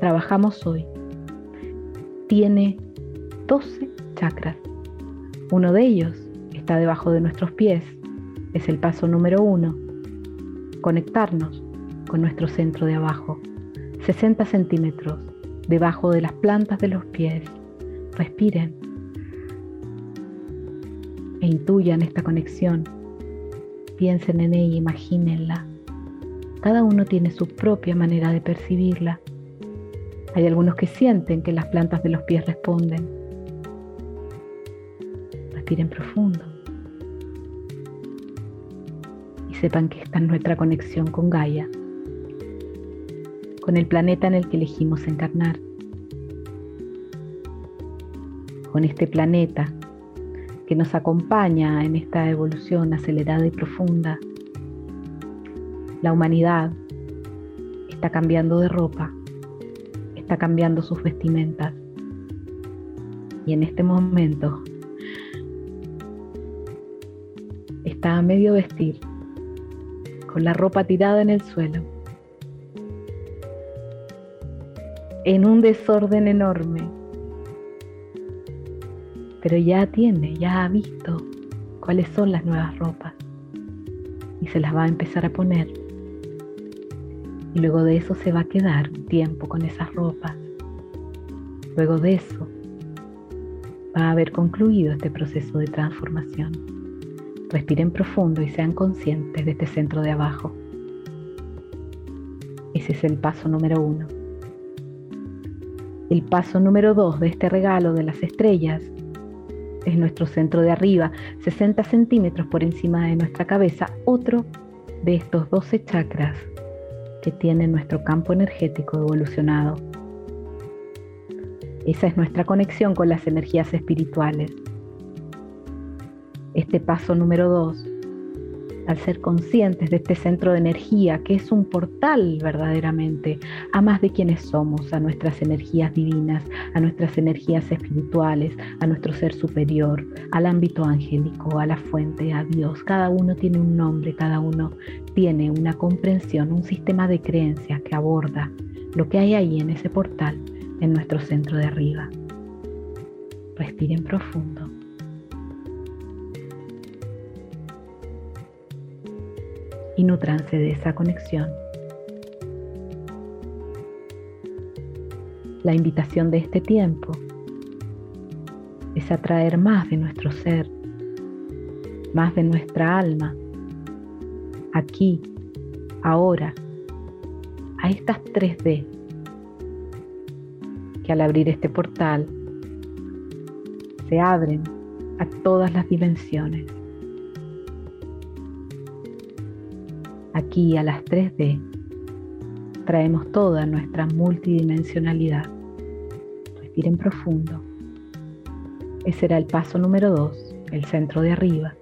trabajamos hoy tiene 12 chakras. Uno de ellos está debajo de nuestros pies. Es el paso número uno. Conectarnos con nuestro centro de abajo. 60 centímetros debajo de las plantas de los pies. Respiren e intuyan esta conexión. Piensen en ella, imagínenla. Cada uno tiene su propia manera de percibirla. Hay algunos que sienten que las plantas de los pies responden. Respiren profundo. Y sepan que esta es nuestra conexión con Gaia, con el planeta en el que elegimos encarnar, con este planeta que nos acompaña en esta evolución acelerada y profunda. La humanidad está cambiando de ropa está cambiando sus vestimentas. Y en este momento está a medio vestir, con la ropa tirada en el suelo, en un desorden enorme. Pero ya tiene, ya ha visto cuáles son las nuevas ropas y se las va a empezar a poner y luego de eso se va a quedar un tiempo con esas ropas. Luego de eso va a haber concluido este proceso de transformación. Respiren profundo y sean conscientes de este centro de abajo. Ese es el paso número uno. El paso número dos de este regalo de las estrellas es nuestro centro de arriba, 60 centímetros por encima de nuestra cabeza, otro de estos 12 chakras que tiene nuestro campo energético evolucionado. Esa es nuestra conexión con las energías espirituales. Este paso número dos al ser conscientes de este centro de energía, que es un portal verdaderamente a más de quienes somos, a nuestras energías divinas, a nuestras energías espirituales, a nuestro ser superior, al ámbito angélico, a la fuente, a Dios. Cada uno tiene un nombre, cada uno tiene una comprensión, un sistema de creencias que aborda lo que hay ahí en ese portal, en nuestro centro de arriba. Respiren profundo. Y nutranse de esa conexión. La invitación de este tiempo es atraer más de nuestro ser, más de nuestra alma, aquí, ahora, a estas 3D, que al abrir este portal se abren a todas las dimensiones. Aquí a las 3D traemos toda nuestra multidimensionalidad. Respiren profundo. Ese será el paso número 2, el centro de arriba.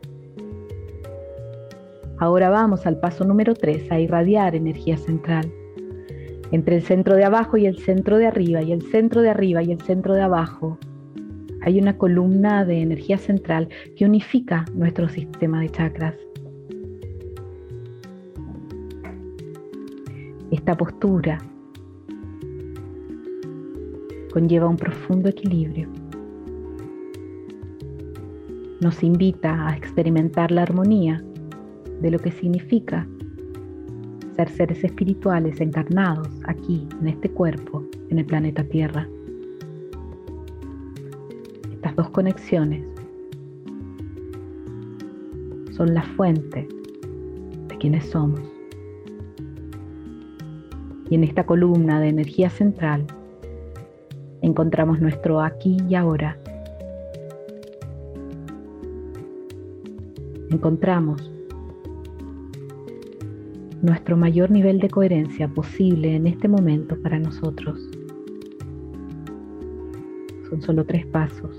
Ahora vamos al paso número 3, a irradiar energía central. Entre el centro de abajo y el centro de arriba, y el centro de arriba y el centro de abajo, hay una columna de energía central que unifica nuestro sistema de chakras. Esta postura conlleva un profundo equilibrio. Nos invita a experimentar la armonía de lo que significa ser seres espirituales encarnados aquí, en este cuerpo, en el planeta Tierra. Estas dos conexiones son la fuente de quienes somos. Y en esta columna de energía central encontramos nuestro aquí y ahora. Encontramos nuestro mayor nivel de coherencia posible en este momento para nosotros. Son solo tres pasos.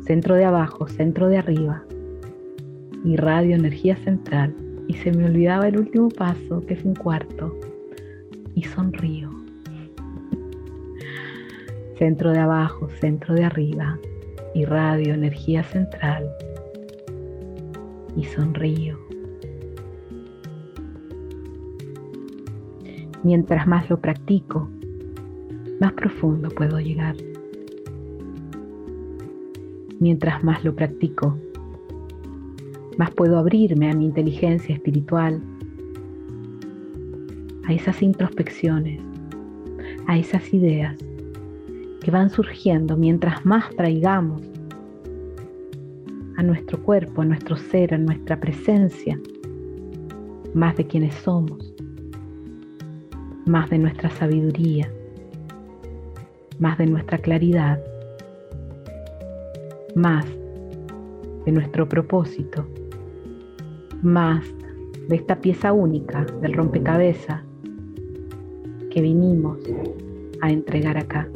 Centro de abajo, centro de arriba y radio energía central. Y se me olvidaba el último paso, que es un cuarto y sonrío. Centro de abajo, centro de arriba, irradio energía central y sonrío. Mientras más lo practico, más profundo puedo llegar. Mientras más lo practico, más puedo abrirme a mi inteligencia espiritual, a esas introspecciones, a esas ideas que van surgiendo mientras más traigamos a nuestro cuerpo, a nuestro ser, a nuestra presencia, más de quienes somos, más de nuestra sabiduría, más de nuestra claridad, más de nuestro propósito, más de esta pieza única del rompecabezas que vinimos a entregar acá.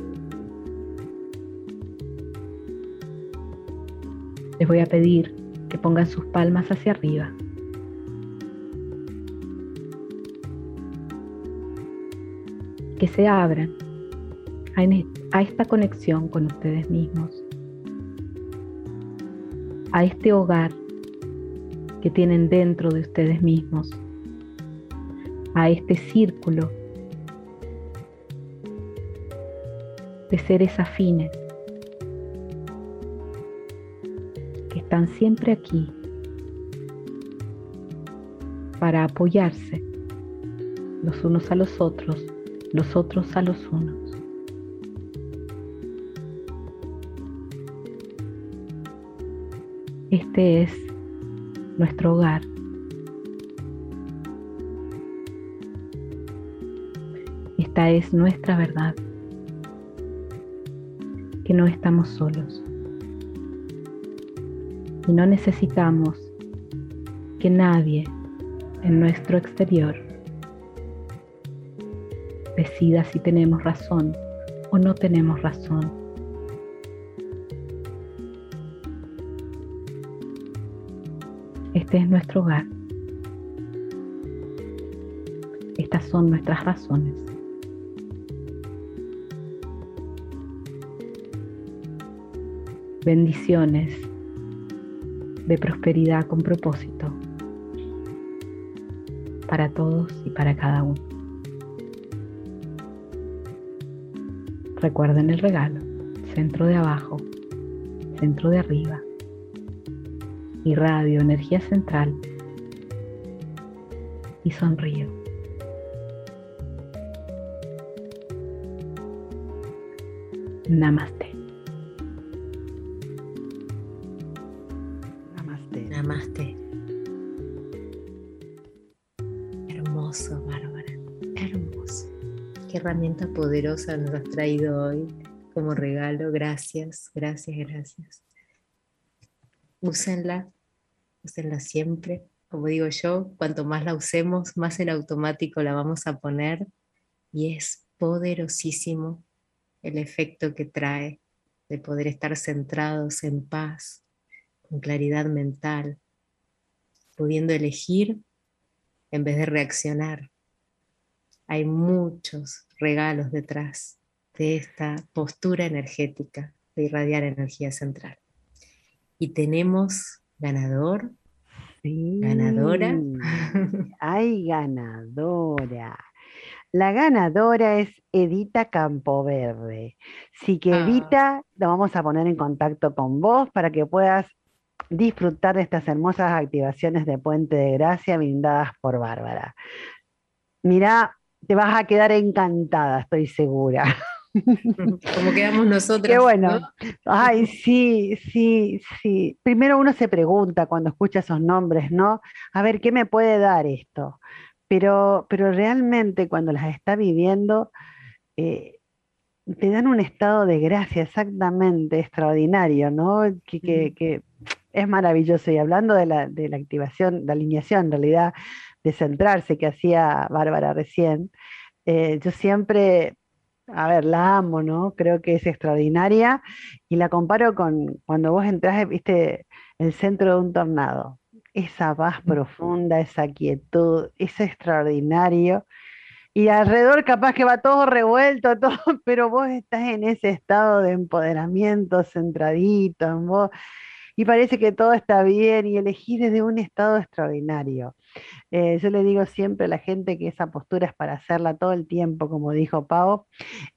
Les voy a pedir que pongan sus palmas hacia arriba. Que se abran a esta conexión con ustedes mismos, a este hogar que tienen dentro de ustedes mismos, a este círculo de seres afines que están siempre aquí para apoyarse los unos a los otros, los otros a los unos. Este es nuestro hogar. Esta es nuestra verdad que no estamos solos. Y no necesitamos que nadie en nuestro exterior decida si tenemos razón o no tenemos razón. Este es nuestro hogar. Estas son nuestras razones. Bendiciones de prosperidad con propósito para todos y para cada uno. Recuerden el regalo, centro de abajo, centro de arriba, y radio, energía central, y sonrío. Namaste. Herramienta poderosa nos has traído hoy como regalo. Gracias, gracias, gracias. Úsenla, úsenla siempre. Como digo yo, cuanto más la usemos, más en automático la vamos a poner y es poderosísimo el efecto que trae de poder estar centrados en paz, con claridad mental, pudiendo elegir en vez de reaccionar. Hay muchos regalos detrás de esta postura energética de irradiar energía central. Y tenemos ganador, ganadora. Hay ganadora. La ganadora es Edita Campoverde. Así que Ah. Edita, la vamos a poner en contacto con vos para que puedas disfrutar de estas hermosas activaciones de Puente de Gracia brindadas por Bárbara. Mirá, te vas a quedar encantada, estoy segura. Como quedamos nosotros. Qué bueno. ¿no? Ay, sí, sí, sí. Primero uno se pregunta cuando escucha esos nombres, ¿no? A ver, ¿qué me puede dar esto? Pero, pero realmente cuando las está viviendo, eh, te dan un estado de gracia exactamente extraordinario, ¿no? Que, que- es maravilloso. Y hablando de la, de la activación, de alineación, en realidad, de centrarse que hacía Bárbara recién, eh, yo siempre, a ver, la amo, ¿no? Creo que es extraordinaria y la comparo con cuando vos entras, viste, el centro de un tornado. Esa paz profunda, esa quietud, es extraordinario. Y alrededor capaz que va todo revuelto, todo, pero vos estás en ese estado de empoderamiento, centradito en vos. y parece que todo está bien y elegís desde un estado extraordinario. Eh, yo le digo siempre a la gente que esa postura es para hacerla todo el tiempo, como dijo Pau,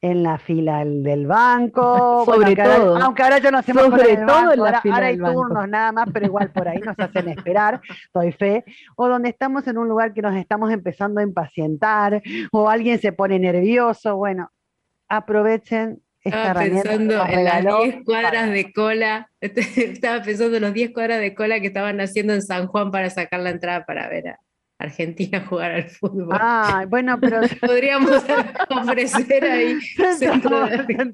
en la fila del banco, sobre todo, aunque ahora ya no hacemos sobre todo banco, en la ahora, fila ahora hay del banco. turnos nada más, pero igual por ahí nos hacen esperar, doy fe, o donde estamos en un lugar que nos estamos empezando a impacientar, o alguien se pone nervioso, bueno, aprovechen Estaba herramienta que pensando en las regaló 10 cuadras de cola, estaba pensando en los 10 cuadras de cola que estaban haciendo en San Juan para sacar la entrada para ver a Argentina jugar al fútbol. Ah, bueno, pero Podríamos ofrecer ahí centro de-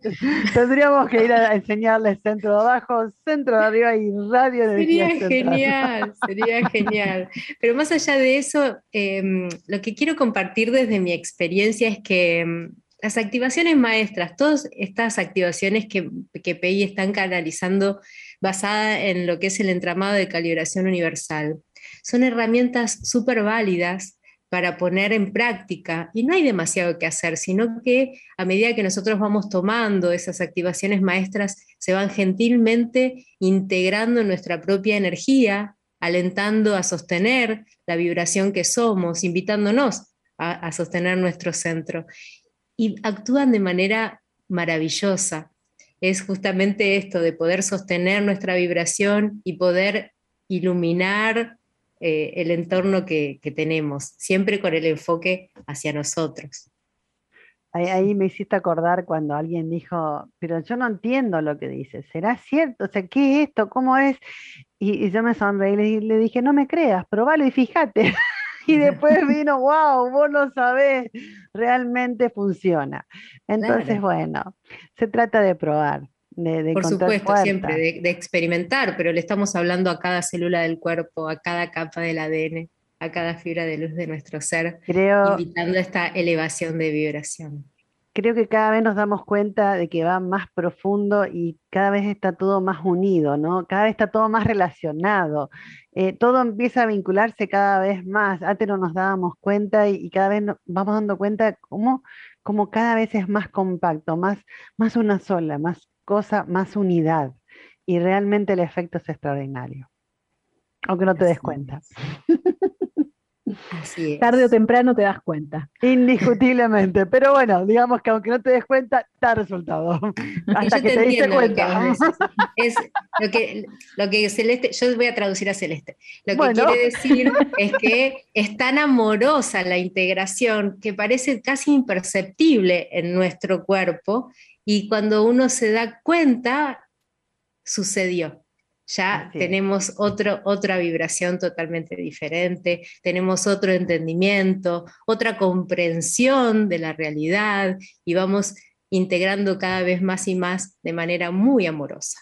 tendríamos que ir a enseñarles centro de abajo, centro de arriba y radio de Sería genial, sería genial. Pero más allá de eso, em, lo que quiero compartir desde mi experiencia es que em, las activaciones maestras, todas estas activaciones que, que PI están canalizando basada en lo que es el entramado de calibración universal, son herramientas súper válidas para poner en práctica y no hay demasiado que hacer, sino que a medida que nosotros vamos tomando esas activaciones maestras, se van gentilmente integrando nuestra propia energía, alentando a sostener la vibración que somos, invitándonos a sostener nuestro centro. Y actúan de manera maravillosa. Es justamente esto de poder sostener nuestra vibración y poder iluminar eh, el entorno que, tenemos, siempre con el enfoque hacia nosotros. Ahí, me hiciste acordar cuando alguien dijo, pero yo no entiendo lo que dices, ¿será cierto? O sea, ¿qué es esto? ¿Cómo es? Y, y yo me sonreí y le, le dije, no me creas, probalo y fíjate. Y después vino, wow, vos lo sabés, realmente funciona. Entonces, Claro. bueno, se trata de probar, de, de Por supuesto, siempre, de, de experimentar, pero le estamos hablando a cada célula del cuerpo, a cada capa del ADN, a cada fibra de luz de nuestro ser, Creo, invitando a esta elevación de vibración. Creo que cada vez nos damos cuenta de que va más profundo y cada vez está todo más unido, ¿no? Cada vez está todo más relacionado. Eh, todo empieza a vincularse cada vez más. Antes no nos dábamos cuenta y, y cada vez nos vamos dando cuenta cómo, cómo cada vez es más compacto, más, más una sola, más cosa, más unidad. Y realmente el efecto es extraordinario. Aunque no te des cuenta. Así es. Tarde o temprano te das cuenta. Indiscutiblemente. Pero bueno, digamos que aunque no te des cuenta, da resultado. Hasta yo que te te diste lo que. Es lo que, lo que Celeste, yo voy a traducir a Celeste. Lo que Bueno. quiere decir es que es tan amorosa la integración que parece casi imperceptible en nuestro cuerpo y cuando uno se da cuenta, sucedió. Ya tenemos otro, otra vibración totalmente diferente, tenemos otro entendimiento, otra comprensión de la realidad y vamos integrando cada vez más y más de manera muy amorosa.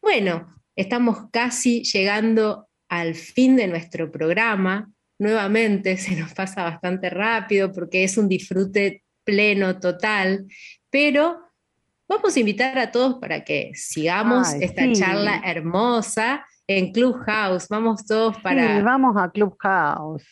Bueno, estamos casi llegando al fin de nuestro programa. Nuevamente se nos pasa bastante rápido porque es un disfrute pleno, total, pero vamos a invitar a todos para que sigamos Ay, esta sí. charla hermosa en Clubhouse. Vamos todos Sí, para, vamos a Clubhouse.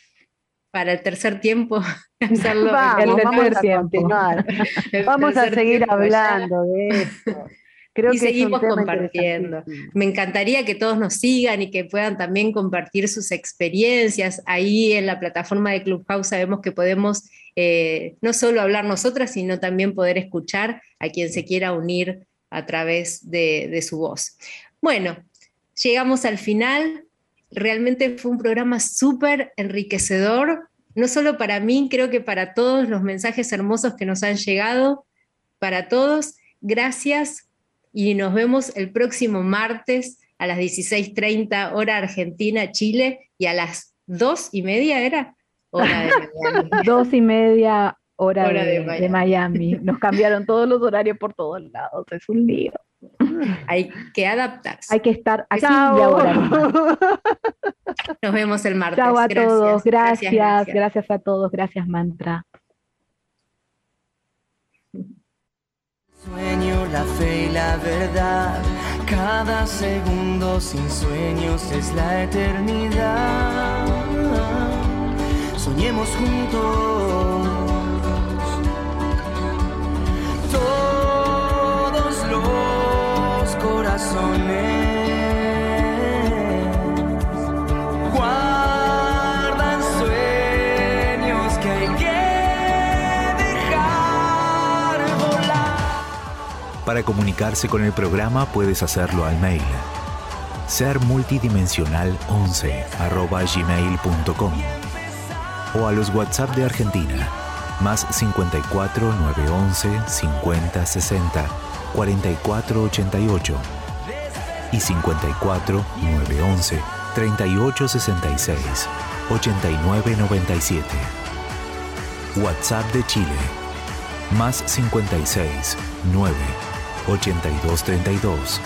para el tercer tiempo. hacerlo Vamos, el vamos tercer a tiempo. continuar. el Vamos a seguir ya. hablando de esto. Creo Y que seguimos compartiendo. Me encantaría que todos nos sigan y que puedan también compartir sus experiencias. Ahí en la plataforma de Clubhouse sabemos que podemos eh, no solo hablar nosotras, sino también poder escuchar a quien se quiera unir a través de, de su voz. Bueno, llegamos al final. Realmente fue un programa súper enriquecedor, no solo para mí, creo que para todos los mensajes hermosos que nos han llegado, para todos. Gracias y nos vemos el próximo martes a las 16.30 hora Argentina, Chile y a las dos y media era hora de Miami. Dos y media hora, Hora de de, de Miami. Nos cambiaron todos los horarios por todos lados. Es un lío. Hay que adaptarse. Hay que estar aquí y ahora. Nos vemos el martes. Chao a Gracias, todos. Gracias, gracias. gracias a todos. Gracias, Mantra. Sueño, la fe y la verdad. Cada segundo sin sueños es la eternidad. Soñemos juntos. Todos los corazones. Para comunicarse con el programa puedes hacerlo al mail sermultidimensional11 gmail.com o a los WhatsApp de Argentina más 54 911 50 60 44 88 y 54 911 38 66 89 97. WhatsApp de Chile más 56 9 82 32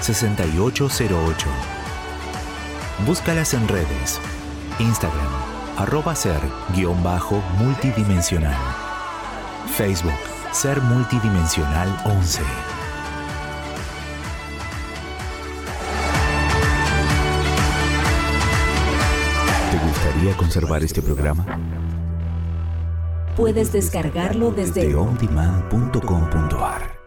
6808. Búscalas en redes. Instagram, arroba ser guion bajo multidimensional. Facebook, ser multidimensional 11. ¿Te gustaría conservar este programa? Puedes descargarlo desde De ondemand.com.ar